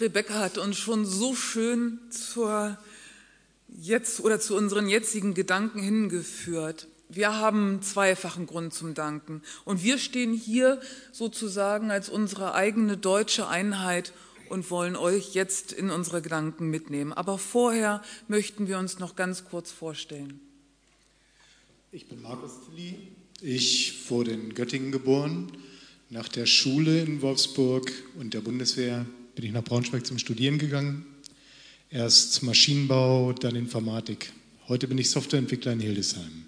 Rebecca hat uns schon so schön zur jetzt oder zu unseren jetzigen Gedanken hingeführt. Wir haben zweifachen Grund zum Danken und wir stehen hier sozusagen als unsere eigene deutsche Einheit und wollen euch jetzt in unsere Gedanken mitnehmen. Aber vorher möchten wir uns noch ganz kurz vorstellen. Ich bin Markus Tilly. Ich wurde in Göttingen geboren. Nach der Schule in Wolfsburg und der Bundeswehr bin ich nach Braunschweig zum Studieren gegangen. Erst Maschinenbau, dann Informatik. Heute bin ich Softwareentwickler in Hildesheim.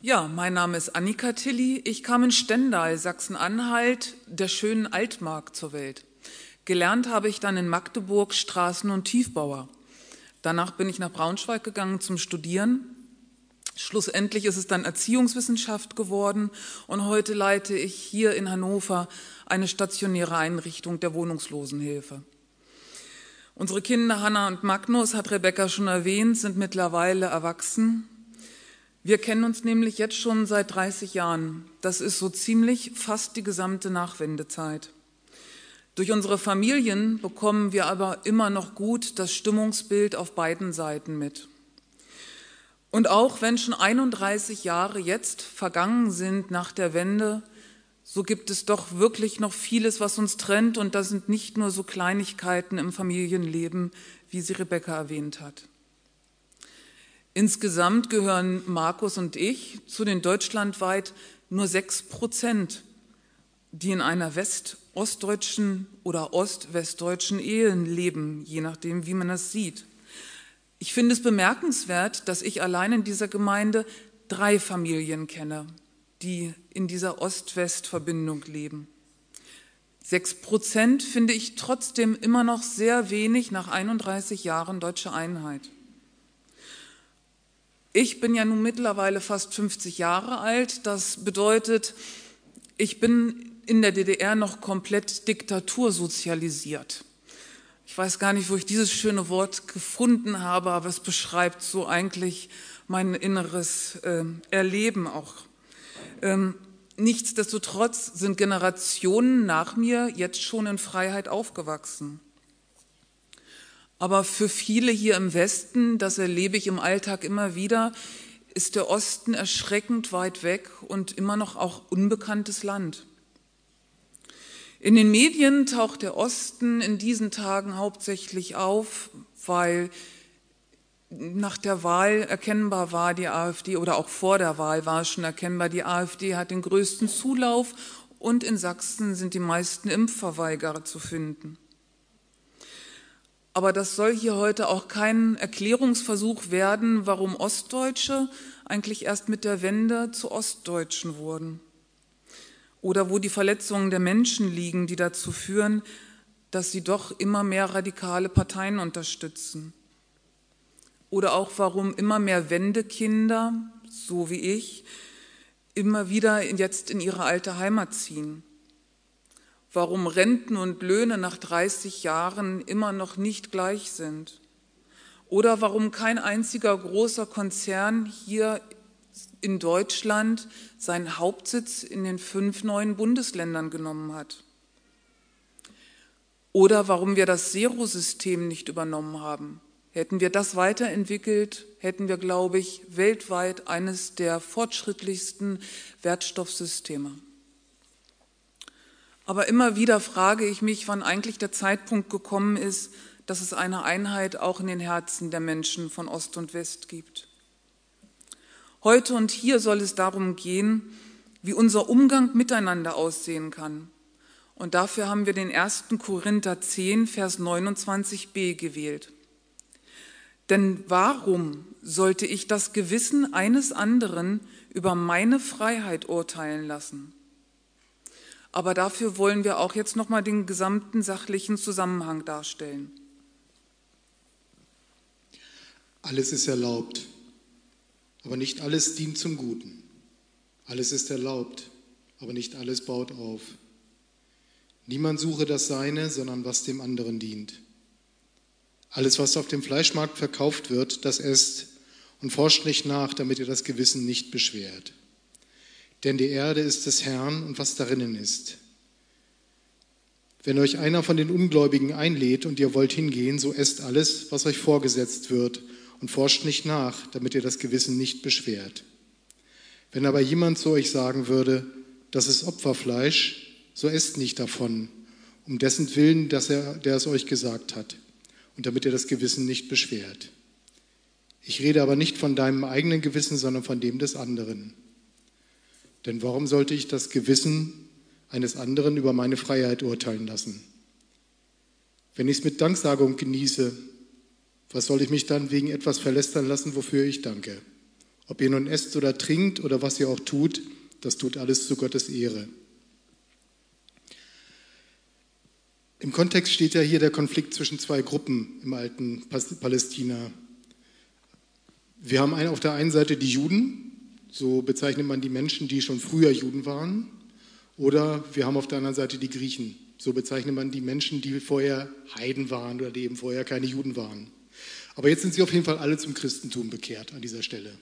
Ja, mein Name ist Annika Tilly. Ich kam in Stendal, Sachsen-Anhalt, der schönen Altmark zur Welt. Gelernt habe ich dann in Magdeburg Straßen- und Tiefbauer. Danach bin ich nach Braunschweig gegangen zum Studieren. Schlussendlich ist es dann Erziehungswissenschaft geworden und heute leite ich hier in Hannover eine stationäre Einrichtung der Wohnungslosenhilfe. Unsere Kinder Hanna und Magnus, hat Rebecca schon erwähnt, sind mittlerweile erwachsen. Wir kennen uns nämlich jetzt schon seit 30 Jahren. Das ist so ziemlich fast die gesamte Nachwendezeit. Durch unsere Familien bekommen wir aber immer noch gut das Stimmungsbild auf beiden Seiten mit. Und auch wenn schon 31 Jahre jetzt vergangen sind nach der Wende, so gibt es doch wirklich noch vieles, was uns trennt. Und das sind nicht nur so Kleinigkeiten im Familienleben, wie sie Rebecca erwähnt hat. Insgesamt gehören Markus und ich zu den deutschlandweit nur sechs Prozent, die in einer west-ostdeutschen oder ost-westdeutschen Ehe leben, je nachdem, wie man das sieht. Ich finde es bemerkenswert, dass ich allein in dieser Gemeinde drei Familien kenne, die in dieser Ost-West-Verbindung leben. Sechs Prozent finde ich trotzdem immer noch sehr wenig nach 31 Jahren deutsche Einheit. Ich bin ja nun mittlerweile fast 50 Jahre alt. Das bedeutet, ich bin in der DDR noch komplett diktatursozialisiert. Ich weiß gar nicht, wo ich dieses schöne Wort gefunden habe, aber es beschreibt so eigentlich mein inneres äh, Erleben auch. Ähm, nichtsdestotrotz sind Generationen nach mir jetzt schon in Freiheit aufgewachsen. Aber für viele hier im Westen, das erlebe ich im Alltag immer wieder, ist der Osten erschreckend weit weg und immer noch auch unbekanntes Land. In den Medien taucht der Osten in diesen Tagen hauptsächlich auf, weil nach der Wahl erkennbar war, die AfD, oder auch vor der Wahl war schon erkennbar, die AfD hat den größten Zulauf und in Sachsen sind die meisten Impfverweigerer zu finden. Aber das soll hier heute auch kein Erklärungsversuch werden, warum Ostdeutsche eigentlich erst mit der Wende zu Ostdeutschen wurden. Oder wo die Verletzungen der Menschen liegen, die dazu führen, dass sie doch immer mehr radikale Parteien unterstützen oder auch warum immer mehr Wendekinder, so wie ich, immer wieder jetzt in ihre alte Heimat ziehen. Warum Renten und Löhne nach 30 Jahren immer noch nicht gleich sind. Oder warum kein einziger großer Konzern hier in Deutschland seinen Hauptsitz in den fünf neuen Bundesländern genommen hat. Oder warum wir das Zero-System nicht übernommen haben. Hätten wir das weiterentwickelt, hätten wir, glaube ich, weltweit eines der fortschrittlichsten Wertstoffsysteme. Aber immer wieder frage ich mich, wann eigentlich der Zeitpunkt gekommen ist, dass es eine Einheit auch in den Herzen der Menschen von Ost und West gibt. Heute und hier soll es darum gehen, wie unser Umgang miteinander aussehen kann. Und dafür haben wir den 1. Korinther 10, Vers 29b gewählt. Denn warum sollte ich das Gewissen eines anderen über meine Freiheit urteilen lassen? Aber dafür wollen wir auch jetzt nochmal den gesamten sachlichen Zusammenhang darstellen. Alles ist erlaubt, aber nicht alles dient zum Guten. Alles ist erlaubt, aber nicht alles baut auf. Niemand suche das Seine, sondern was dem anderen dient. Alles, was auf dem Fleischmarkt verkauft wird, das esst und forscht nicht nach, damit ihr das Gewissen nicht beschwert. Denn die Erde ist des Herrn und was darinnen ist. Wenn euch einer von den Ungläubigen einlädt und ihr wollt hingehen, so esst alles, was euch vorgesetzt wird und forscht nicht nach, damit ihr das Gewissen nicht beschwert. Wenn aber jemand zu euch sagen würde, das ist Opferfleisch, so esst nicht davon, um dessen Willen, dass er, der es euch gesagt hat, und damit ihr das Gewissen nicht beschwert. Ich rede aber nicht von deinem eigenen Gewissen, sondern von dem des anderen. Denn warum sollte ich das Gewissen eines anderen über meine Freiheit urteilen lassen? Wenn ich es mit Danksagung genieße, was soll ich mich dann wegen etwas verlästern lassen, wofür ich danke? Ob ihr nun esst oder trinkt oder was ihr auch tut, das tut alles zu Gottes Ehre. Im Kontext steht ja hier der Konflikt zwischen zwei Gruppen im alten Palästina. Wir haben auf der einen Seite die Juden, so bezeichnet man die Menschen, die schon früher Juden waren, oder wir haben auf der anderen Seite die Griechen, so bezeichnet man die Menschen, die vorher Heiden waren oder die eben vorher keine Juden waren. Aber jetzt sind sie auf jeden Fall alle zum Christentum bekehrt an dieser Stelle.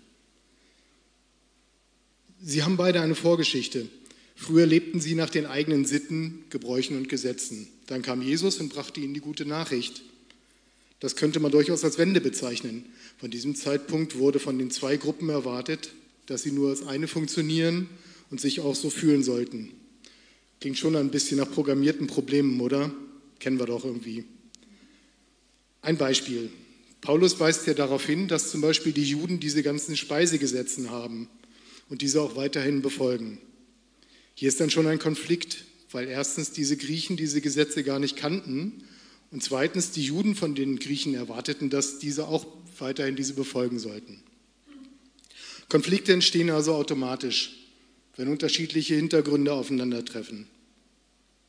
Sie haben beide eine Vorgeschichte. Früher lebten sie nach den eigenen Sitten, Gebräuchen und Gesetzen. Dann kam Jesus und brachte ihnen die gute Nachricht. Das könnte man durchaus als Wende bezeichnen. Von diesem Zeitpunkt wurde von den zwei Gruppen erwartet, dass sie nur als eine funktionieren und sich auch so fühlen sollten. Klingt schon ein bisschen nach programmierten Problemen, oder? Kennen wir doch irgendwie. Ein Beispiel. Paulus weist ja darauf hin, dass zum Beispiel die Juden diese ganzen Speisegesetzen haben und diese auch weiterhin befolgen. Hier ist dann schon ein Konflikt, weil erstens diese Griechen diese Gesetze gar nicht kannten und zweitens die Juden von den Griechen erwarteten, dass diese auch weiterhin diese befolgen sollten. Konflikte entstehen also automatisch, wenn unterschiedliche Hintergründe aufeinandertreffen.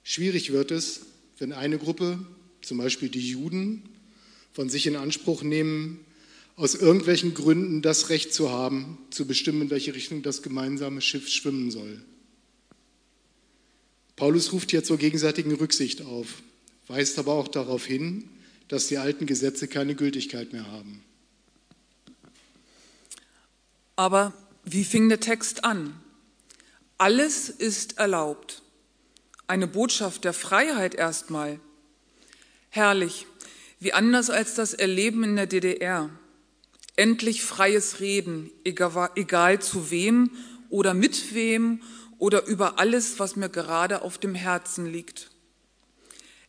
Schwierig wird es, wenn eine Gruppe, zum Beispiel die Juden, von sich in Anspruch nehmen, aus irgendwelchen Gründen das Recht zu haben, zu bestimmen, in welche Richtung das gemeinsame Schiff schwimmen soll. Paulus ruft hier zur gegenseitigen Rücksicht auf, weist aber auch darauf hin, dass die alten Gesetze keine Gültigkeit mehr haben. Aber wie fing der Text an? Alles ist erlaubt. Eine Botschaft der Freiheit erstmal. Herrlich, wie anders als das Erleben in der DDR. Endlich freies Reden, egal, zu wem oder mit wem oder über alles, was mir gerade auf dem Herzen liegt.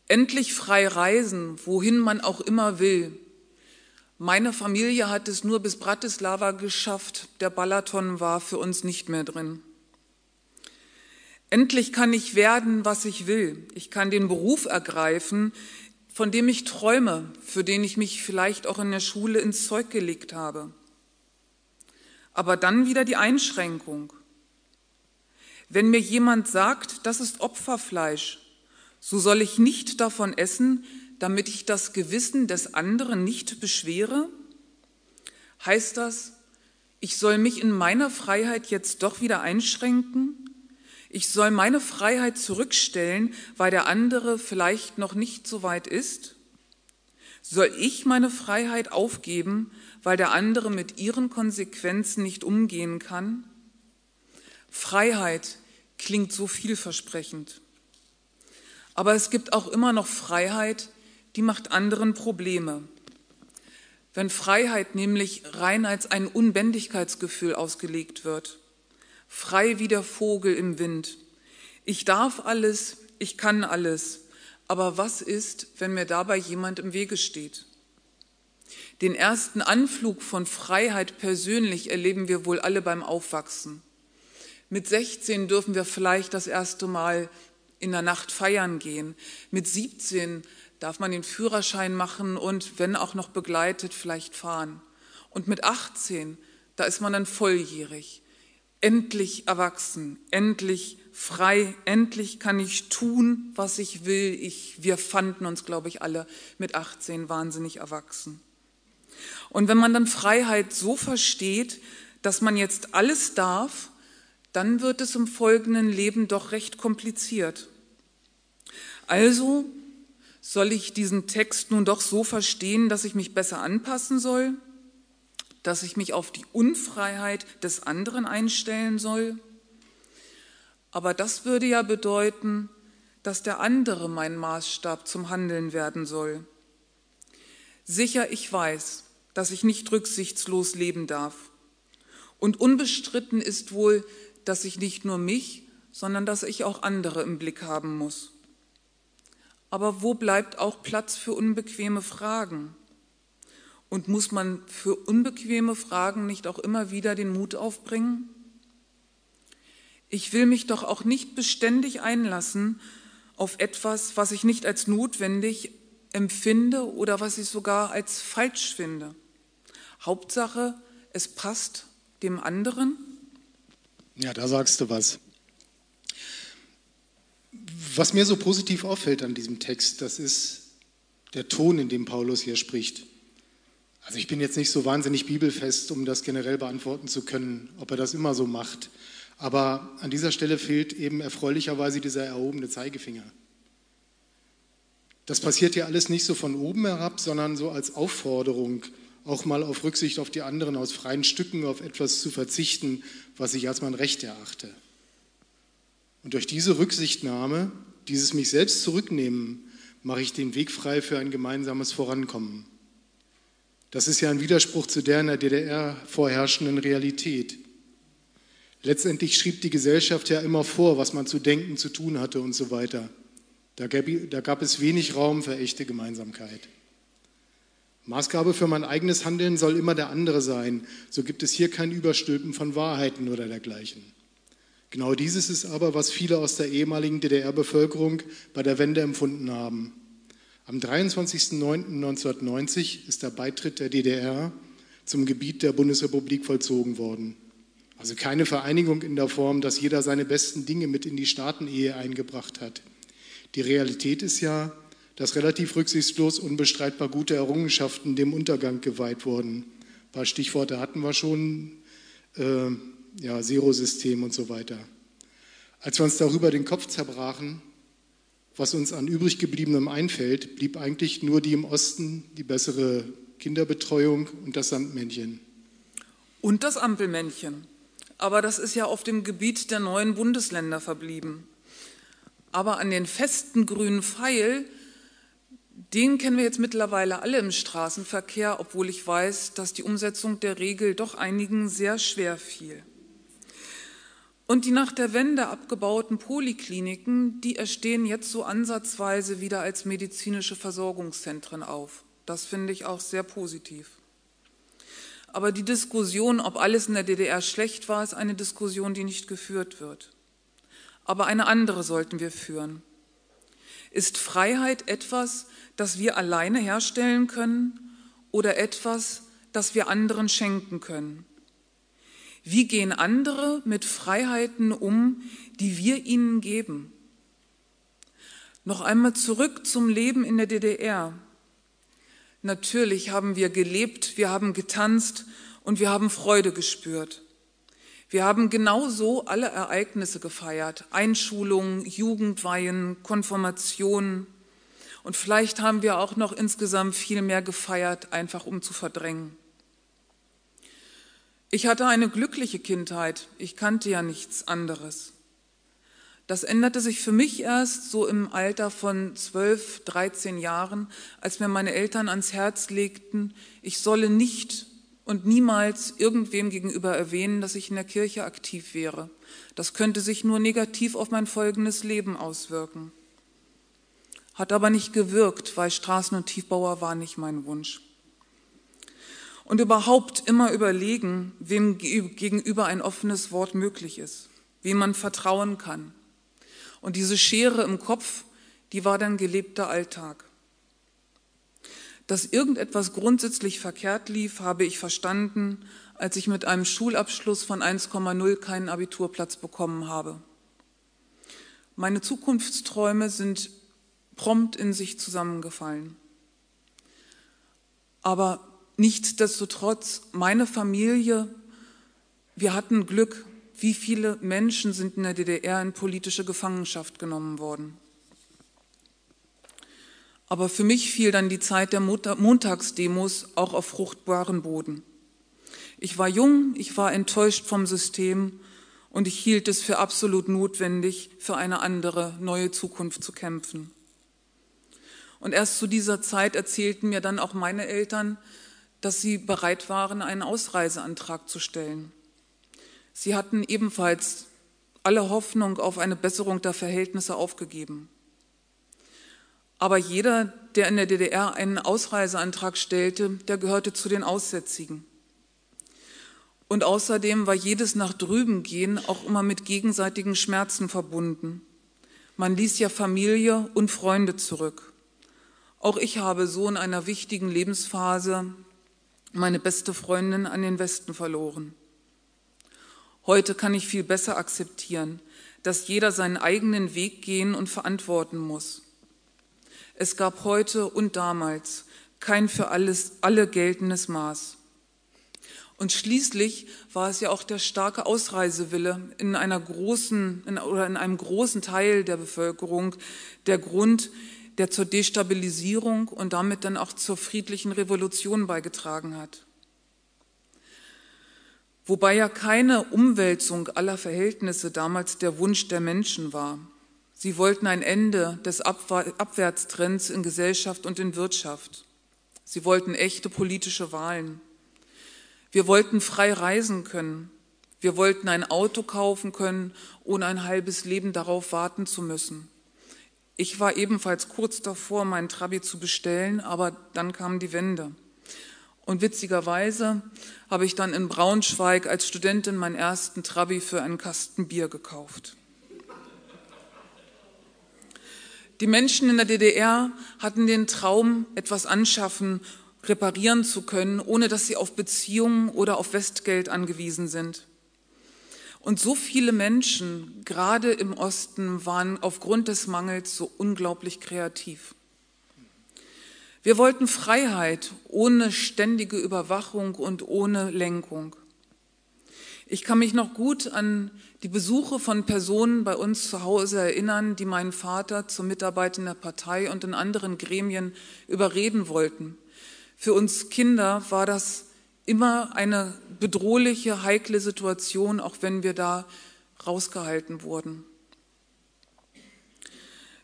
Endlich frei reisen, wohin man auch immer will. Meine Familie hat es nur bis Bratislava geschafft, der Balaton war für uns nicht mehr drin. Endlich kann ich werden, was ich will. Ich kann den Beruf ergreifen, von dem ich träume, für den ich mich vielleicht auch in der Schule ins Zeug gelegt habe. Aber dann wieder die Einschränkung. Wenn mir jemand sagt, das ist Opferfleisch, so soll ich nicht davon essen, damit ich das Gewissen des anderen nicht beschwere? Heißt das, ich soll mich in meiner Freiheit jetzt doch wieder einschränken? Ich soll meine Freiheit zurückstellen, weil der andere vielleicht noch nicht so weit ist? Soll ich meine Freiheit aufgeben, weil der andere mit ihren Konsequenzen nicht umgehen kann? Freiheit klingt so vielversprechend. Aber es gibt auch immer noch Freiheit, die macht anderen Probleme. Wenn Freiheit nämlich rein als ein Unbändigkeitsgefühl ausgelegt wird, frei wie der Vogel im Wind. Ich darf alles, ich kann alles, aber was ist, wenn mir dabei jemand im Wege steht? Den ersten Anflug von Freiheit persönlich erleben wir wohl alle beim Aufwachsen. Mit 16 dürfen wir vielleicht das erste Mal in der Nacht feiern gehen. Mit 17 darf man den Führerschein machen und, wenn auch noch begleitet, vielleicht fahren. Und mit 18, da ist man dann volljährig. Endlich erwachsen, endlich frei, endlich kann ich tun, was ich will. Ich, wir fanden uns, glaube ich, alle mit 18 wahnsinnig erwachsen. Und wenn man dann Freiheit so versteht, dass man jetzt alles darf, dann wird es im folgenden Leben doch recht kompliziert. Also soll ich diesen Text nun doch so verstehen, dass ich mich besser anpassen soll, dass ich mich auf die Unfreiheit des anderen einstellen soll? Aber das würde ja bedeuten, dass der andere mein Maßstab zum Handeln werden soll. Sicher, ich weiß, dass ich nicht rücksichtslos leben darf. Und unbestritten ist wohl, dass ich nicht nur mich, sondern dass ich auch andere im Blick haben muss. Aber wo bleibt auch Platz für unbequeme Fragen? Und muss man für unbequeme Fragen nicht auch immer wieder den Mut aufbringen? Ich will mich doch auch nicht beständig einlassen auf etwas, was ich nicht als notwendig empfinde oder was ich sogar als falsch finde. Hauptsache, es passt dem anderen. Ja, da sagst du was. Was mir so positiv auffällt an diesem Text, das ist der Ton, in dem Paulus hier spricht. Also ich bin jetzt nicht so wahnsinnig bibelfest, um das generell beantworten zu können, ob er das immer so macht. Aber an dieser Stelle fehlt eben erfreulicherweise dieser erhobene Zeigefinger. Das passiert ja alles nicht so von oben herab, sondern so als Aufforderung, auch mal auf Rücksicht auf die anderen aus freien Stücken auf etwas zu verzichten, was ich als mein Recht erachte. Und durch diese Rücksichtnahme, dieses mich selbst zurücknehmen, mache ich den Weg frei für ein gemeinsames Vorankommen. Das ist ja ein Widerspruch zu der in der DDR vorherrschenden Realität. Letztendlich schrieb die Gesellschaft ja immer vor, was man zu denken, zu tun hatte und so weiter. Da gab, da gab es wenig Raum für echte Gemeinsamkeit. Maßgabe für mein eigenes Handeln soll immer der andere sein. So gibt es hier kein Überstülpen von Wahrheiten oder dergleichen. Genau dieses ist aber, was viele aus der ehemaligen DDR-Bevölkerung bei der Wende empfunden haben. Am 23.09.1990 ist der Beitritt der DDR zum Gebiet der Bundesrepublik vollzogen worden. Also keine Vereinigung in der Form, dass jeder seine besten Dinge mit in die Staatenehe eingebracht hat. Die Realität ist ja, dass relativ rücksichtslos unbestreitbar gute Errungenschaften dem Untergang geweiht wurden. Ein paar Stichworte hatten wir schon, äh, ja, Zero-System und so weiter. Als wir uns darüber den Kopf zerbrachen, was uns an übrig gebliebenem einfällt, blieb eigentlich nur die im Osten, die bessere Kinderbetreuung und das Sandmännchen. Und das Ampelmännchen. Aber das ist ja auf dem Gebiet der neuen Bundesländer verblieben aber an den festen grünen Pfeil, den kennen wir jetzt mittlerweile alle im Straßenverkehr, obwohl ich weiß, dass die Umsetzung der Regel doch einigen sehr schwer fiel. Und die nach der Wende abgebauten Polikliniken, die erstehen jetzt so ansatzweise wieder als medizinische Versorgungszentren auf. Das finde ich auch sehr positiv. Aber die Diskussion, ob alles in der DDR schlecht war, ist eine Diskussion, die nicht geführt wird aber eine andere sollten wir führen. Ist Freiheit etwas, das wir alleine herstellen können oder etwas, das wir anderen schenken können? Wie gehen andere mit Freiheiten um, die wir ihnen geben? Noch einmal zurück zum Leben in der DDR. Natürlich haben wir gelebt, wir haben getanzt und wir haben Freude gespürt. Wir haben genauso alle Ereignisse gefeiert, Einschulungen, Jugendweihen, Konfirmationen. Und vielleicht haben wir auch noch insgesamt viel mehr gefeiert, einfach um zu verdrängen. Ich hatte eine glückliche Kindheit, ich kannte ja nichts anderes. Das änderte sich für mich erst so im Alter von 12, 13 Jahren, als mir meine Eltern ans Herz legten, ich solle nicht und niemals irgendwem gegenüber erwähnen, dass ich in der Kirche aktiv wäre. Das könnte sich nur negativ auf mein folgendes Leben auswirken. Hat aber nicht gewirkt, weil Straßen- und Tiefbauer war nicht mein Wunsch. Und überhaupt immer überlegen, wem gegenüber ein offenes Wort möglich ist, wem man vertrauen kann. Und diese Schere im Kopf, die war dann gelebter Alltag. Dass irgendetwas grundsätzlich verkehrt lief, habe ich verstanden, als ich mit einem Schulabschluss von 1,0 keinen Abiturplatz bekommen habe. Meine Zukunftsträume sind prompt in sich zusammengefallen. Aber nichtsdestotrotz, meine Familie, wir hatten Glück. Wie viele Menschen sind in der DDR in politische Gefangenschaft genommen worden? Aber für mich fiel dann die Zeit der Montagsdemos auch auf fruchtbaren Boden. Ich war jung, ich war enttäuscht vom System und ich hielt es für absolut notwendig, für eine andere, neue Zukunft zu kämpfen. Und erst zu dieser Zeit erzählten mir dann auch meine Eltern, dass sie bereit waren, einen Ausreiseantrag zu stellen. Sie hatten ebenfalls alle Hoffnung auf eine Besserung der Verhältnisse aufgegeben. Aber jeder, der in der DDR einen Ausreiseantrag stellte, der gehörte zu den Aussätzigen. Und außerdem war jedes nach drüben gehen auch immer mit gegenseitigen Schmerzen verbunden. Man ließ ja Familie und Freunde zurück. Auch ich habe so in einer wichtigen Lebensphase meine beste Freundin an den Westen verloren. Heute kann ich viel besser akzeptieren, dass jeder seinen eigenen Weg gehen und verantworten muss. Es gab heute und damals kein für alles, alle geltendes Maß. Und schließlich war es ja auch der starke Ausreisewille in einer großen in, oder in einem großen Teil der Bevölkerung der Grund, der zur Destabilisierung und damit dann auch zur friedlichen Revolution beigetragen hat. Wobei ja keine Umwälzung aller Verhältnisse damals der Wunsch der Menschen war. Sie wollten ein Ende des Abwärtstrends in Gesellschaft und in Wirtschaft. Sie wollten echte politische Wahlen. Wir wollten frei reisen können. Wir wollten ein Auto kaufen können, ohne ein halbes Leben darauf warten zu müssen. Ich war ebenfalls kurz davor, meinen Trabi zu bestellen, aber dann kam die Wende. Und witzigerweise habe ich dann in Braunschweig als Studentin meinen ersten Trabi für einen Kasten Bier gekauft. Die Menschen in der DDR hatten den Traum, etwas anschaffen reparieren zu können, ohne dass sie auf Beziehungen oder auf Westgeld angewiesen sind. Und so viele Menschen, gerade im Osten, waren aufgrund des Mangels so unglaublich kreativ. Wir wollten Freiheit ohne ständige Überwachung und ohne Lenkung. Ich kann mich noch gut an die Besuche von Personen bei uns zu Hause erinnern, die meinen Vater zur Mitarbeit in der Partei und in anderen Gremien überreden wollten. Für uns Kinder war das immer eine bedrohliche, heikle Situation, auch wenn wir da rausgehalten wurden.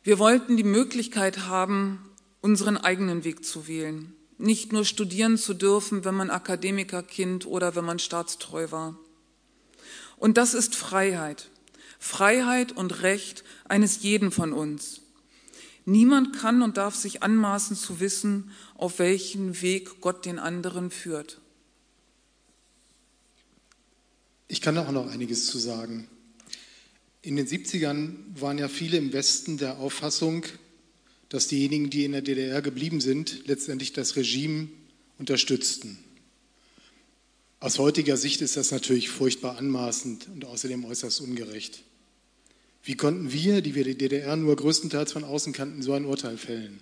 Wir wollten die Möglichkeit haben, unseren eigenen Weg zu wählen, nicht nur studieren zu dürfen, wenn man Akademikerkind oder wenn man staatstreu war. Und das ist Freiheit. Freiheit und Recht eines jeden von uns. Niemand kann und darf sich anmaßen zu wissen, auf welchen Weg Gott den anderen führt. Ich kann auch noch einiges zu sagen. In den 70ern waren ja viele im Westen der Auffassung, dass diejenigen, die in der DDR geblieben sind, letztendlich das Regime unterstützten. Aus heutiger Sicht ist das natürlich furchtbar anmaßend und außerdem äußerst ungerecht. Wie konnten wir, die wir die DDR nur größtenteils von außen kannten, so ein Urteil fällen?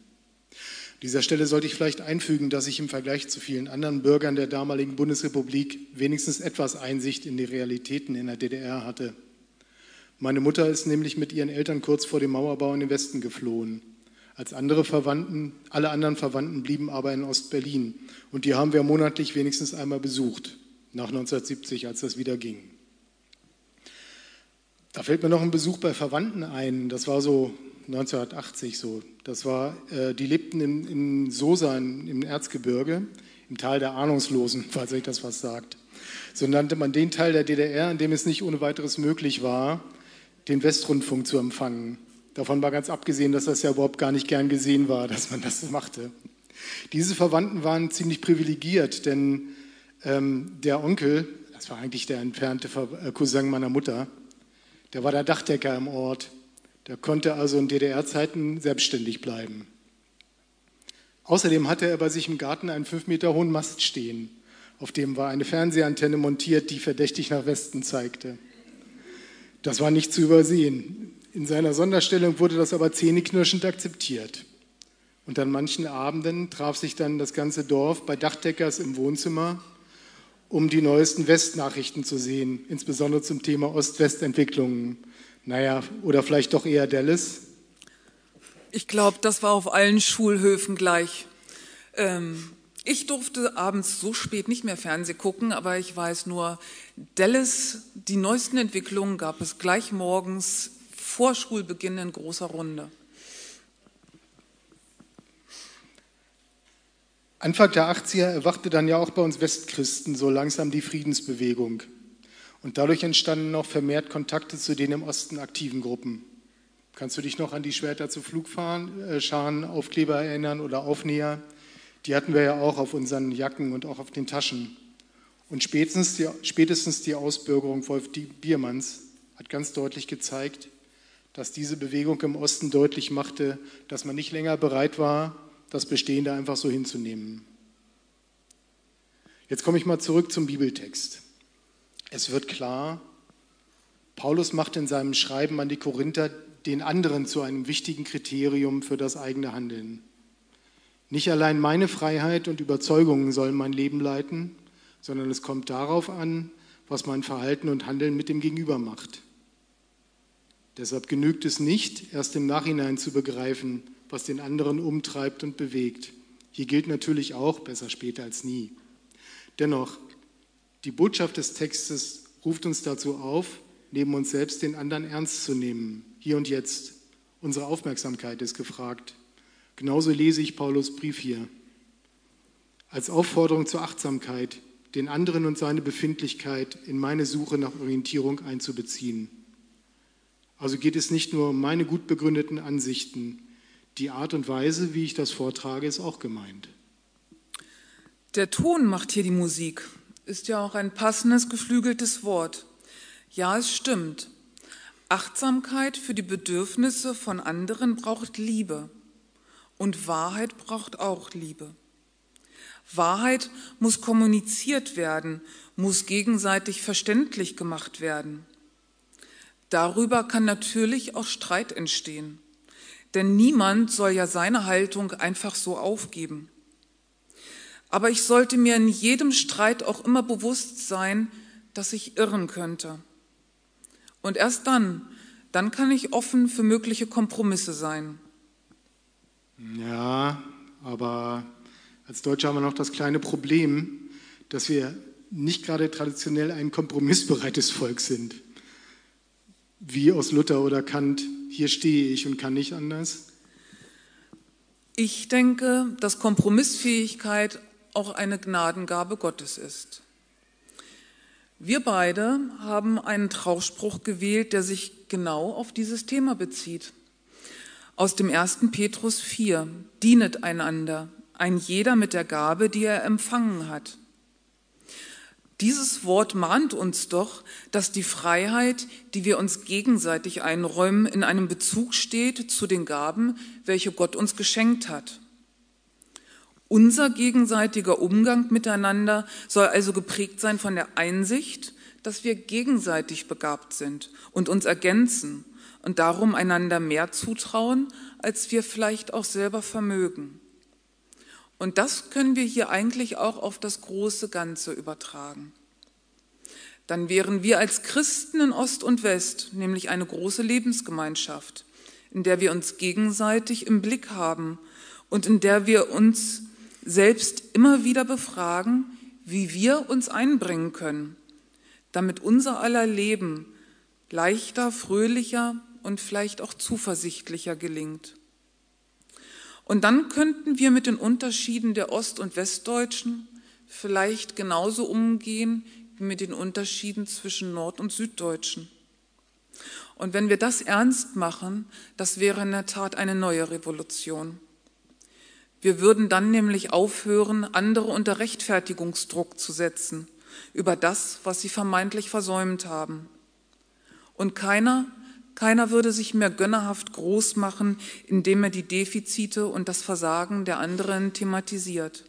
Dieser Stelle sollte ich vielleicht einfügen, dass ich im Vergleich zu vielen anderen Bürgern der damaligen Bundesrepublik wenigstens etwas Einsicht in die Realitäten in der DDR hatte. Meine Mutter ist nämlich mit ihren Eltern kurz vor dem Mauerbau in den Westen geflohen. Als andere Verwandten, alle anderen Verwandten blieben aber in Ostberlin. Und die haben wir monatlich wenigstens einmal besucht, nach 1970, als das wieder ging. Da fällt mir noch ein Besuch bei Verwandten ein. Das war so 1980 so. Das war, äh, die lebten in, in Sosa in, im Erzgebirge, im Tal der Ahnungslosen, falls euch das was sagt. So nannte man den Teil der DDR, in dem es nicht ohne weiteres möglich war, den Westrundfunk zu empfangen. Davon war ganz abgesehen, dass das ja überhaupt gar nicht gern gesehen war, dass man das machte. Diese Verwandten waren ziemlich privilegiert, denn ähm, der Onkel, das war eigentlich der entfernte äh, Cousin meiner Mutter, der war der Dachdecker im Ort. Der konnte also in DDR-Zeiten selbstständig bleiben. Außerdem hatte er bei sich im Garten einen fünf Meter hohen Mast stehen. Auf dem war eine Fernsehantenne montiert, die verdächtig nach Westen zeigte. Das war nicht zu übersehen. In seiner Sonderstellung wurde das aber zähneknirschend akzeptiert. Und an manchen Abenden traf sich dann das ganze Dorf bei Dachdeckers im Wohnzimmer um die neuesten Westnachrichten zu sehen, insbesondere zum Thema Ost-West-Entwicklungen. Naja, oder vielleicht doch eher Dallas? Ich glaube, das war auf allen Schulhöfen gleich. Ähm, Ich durfte abends so spät nicht mehr Fernsehen gucken, aber ich weiß nur, Dallas, die neuesten Entwicklungen gab es gleich morgens vor Schulbeginn in großer Runde. Anfang der 80er erwachte dann ja auch bei uns Westchristen so langsam die Friedensbewegung. Und dadurch entstanden noch vermehrt Kontakte zu den im Osten aktiven Gruppen. Kannst du dich noch an die Schwerter zu Flugscharen, äh, Aufkleber erinnern oder Aufnäher? Die hatten wir ja auch auf unseren Jacken und auch auf den Taschen. Und spätestens die, spätestens die Ausbürgerung Wolf Biermanns hat ganz deutlich gezeigt, dass diese Bewegung im Osten deutlich machte, dass man nicht länger bereit war, das Bestehende einfach so hinzunehmen. Jetzt komme ich mal zurück zum Bibeltext. Es wird klar, Paulus macht in seinem Schreiben an die Korinther den anderen zu einem wichtigen Kriterium für das eigene Handeln. Nicht allein meine Freiheit und Überzeugungen sollen mein Leben leiten, sondern es kommt darauf an, was mein Verhalten und Handeln mit dem Gegenüber macht. Deshalb genügt es nicht, erst im Nachhinein zu begreifen, was den anderen umtreibt und bewegt. Hier gilt natürlich auch, besser später als nie. Dennoch, die Botschaft des Textes ruft uns dazu auf, neben uns selbst den anderen ernst zu nehmen, hier und jetzt. Unsere Aufmerksamkeit ist gefragt. Genauso lese ich Paulus Brief hier. Als Aufforderung zur Achtsamkeit, den anderen und seine Befindlichkeit in meine Suche nach Orientierung einzubeziehen. Also geht es nicht nur um meine gut begründeten Ansichten, die Art und Weise, wie ich das vortrage, ist auch gemeint. Der Ton macht hier die Musik, ist ja auch ein passendes geflügeltes Wort. Ja, es stimmt. Achtsamkeit für die Bedürfnisse von anderen braucht Liebe und Wahrheit braucht auch Liebe. Wahrheit muss kommuniziert werden, muss gegenseitig verständlich gemacht werden. Darüber kann natürlich auch Streit entstehen, denn niemand soll ja seine Haltung einfach so aufgeben. Aber ich sollte mir in jedem Streit auch immer bewusst sein, dass ich irren könnte und erst dann, dann kann ich offen für mögliche Kompromisse sein. Ja, aber als Deutsche haben wir noch das kleine Problem, dass wir nicht gerade traditionell ein kompromissbereites Volk sind. Wie aus Luther oder Kant, hier stehe ich und kann nicht anders. Ich denke, dass Kompromissfähigkeit auch eine Gnadengabe Gottes ist. Wir beide haben einen Trauspruch gewählt, der sich genau auf dieses Thema bezieht. Aus dem 1. Petrus 4. Dienet einander, ein jeder mit der Gabe, die er empfangen hat. Dieses Wort mahnt uns doch, dass die Freiheit, die wir uns gegenseitig einräumen, in einem Bezug steht zu den Gaben, welche Gott uns geschenkt hat. Unser gegenseitiger Umgang miteinander soll also geprägt sein von der Einsicht, dass wir gegenseitig begabt sind und uns ergänzen und darum einander mehr zutrauen, als wir vielleicht auch selber vermögen. Und das können wir hier eigentlich auch auf das große Ganze übertragen. Dann wären wir als Christen in Ost und West nämlich eine große Lebensgemeinschaft, in der wir uns gegenseitig im Blick haben und in der wir uns selbst immer wieder befragen, wie wir uns einbringen können, damit unser aller Leben leichter, fröhlicher und vielleicht auch zuversichtlicher gelingt. Und dann könnten wir mit den Unterschieden der Ost- und Westdeutschen vielleicht genauso umgehen wie mit den Unterschieden zwischen Nord- und Süddeutschen. Und wenn wir das ernst machen, das wäre in der Tat eine neue Revolution. Wir würden dann nämlich aufhören, andere unter Rechtfertigungsdruck zu setzen über das, was sie vermeintlich versäumt haben. Und keiner, keiner würde sich mehr gönnerhaft groß machen, indem er die Defizite und das Versagen der anderen thematisiert.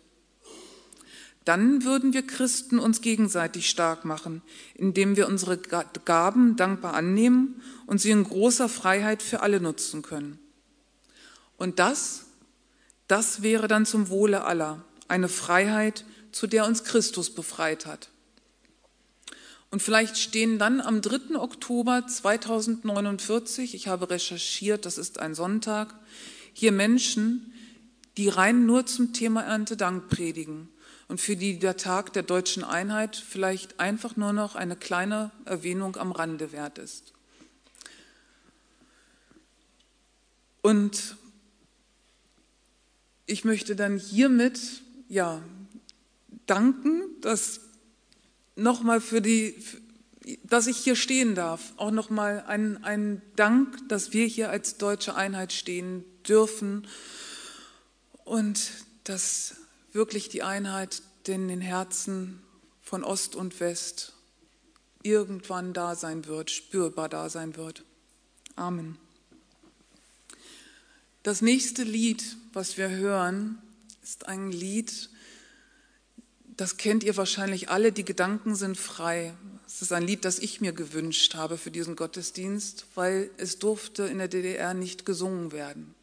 Dann würden wir Christen uns gegenseitig stark machen, indem wir unsere Gaben dankbar annehmen und sie in großer Freiheit für alle nutzen können. Und das das wäre dann zum Wohle aller, eine Freiheit, zu der uns Christus befreit hat. Und vielleicht stehen dann am 3. Oktober 2049, ich habe recherchiert, das ist ein Sonntag, hier Menschen, die rein nur zum Thema Erntedank predigen und für die der Tag der deutschen Einheit vielleicht einfach nur noch eine kleine Erwähnung am Rande wert ist. Und ich möchte dann hiermit ja danken, dass nochmal für die, dass ich hier stehen darf. Auch nochmal ein, ein Dank, dass wir hier als deutsche Einheit stehen dürfen und dass wirklich die Einheit in den Herzen von Ost und West irgendwann da sein wird, spürbar da sein wird. Amen. Das nächste Lied, was wir hören, ist ein Lied, das kennt ihr wahrscheinlich alle, die Gedanken sind frei. Es ist ein Lied, das ich mir gewünscht habe für diesen Gottesdienst, weil es durfte in der DDR nicht gesungen werden.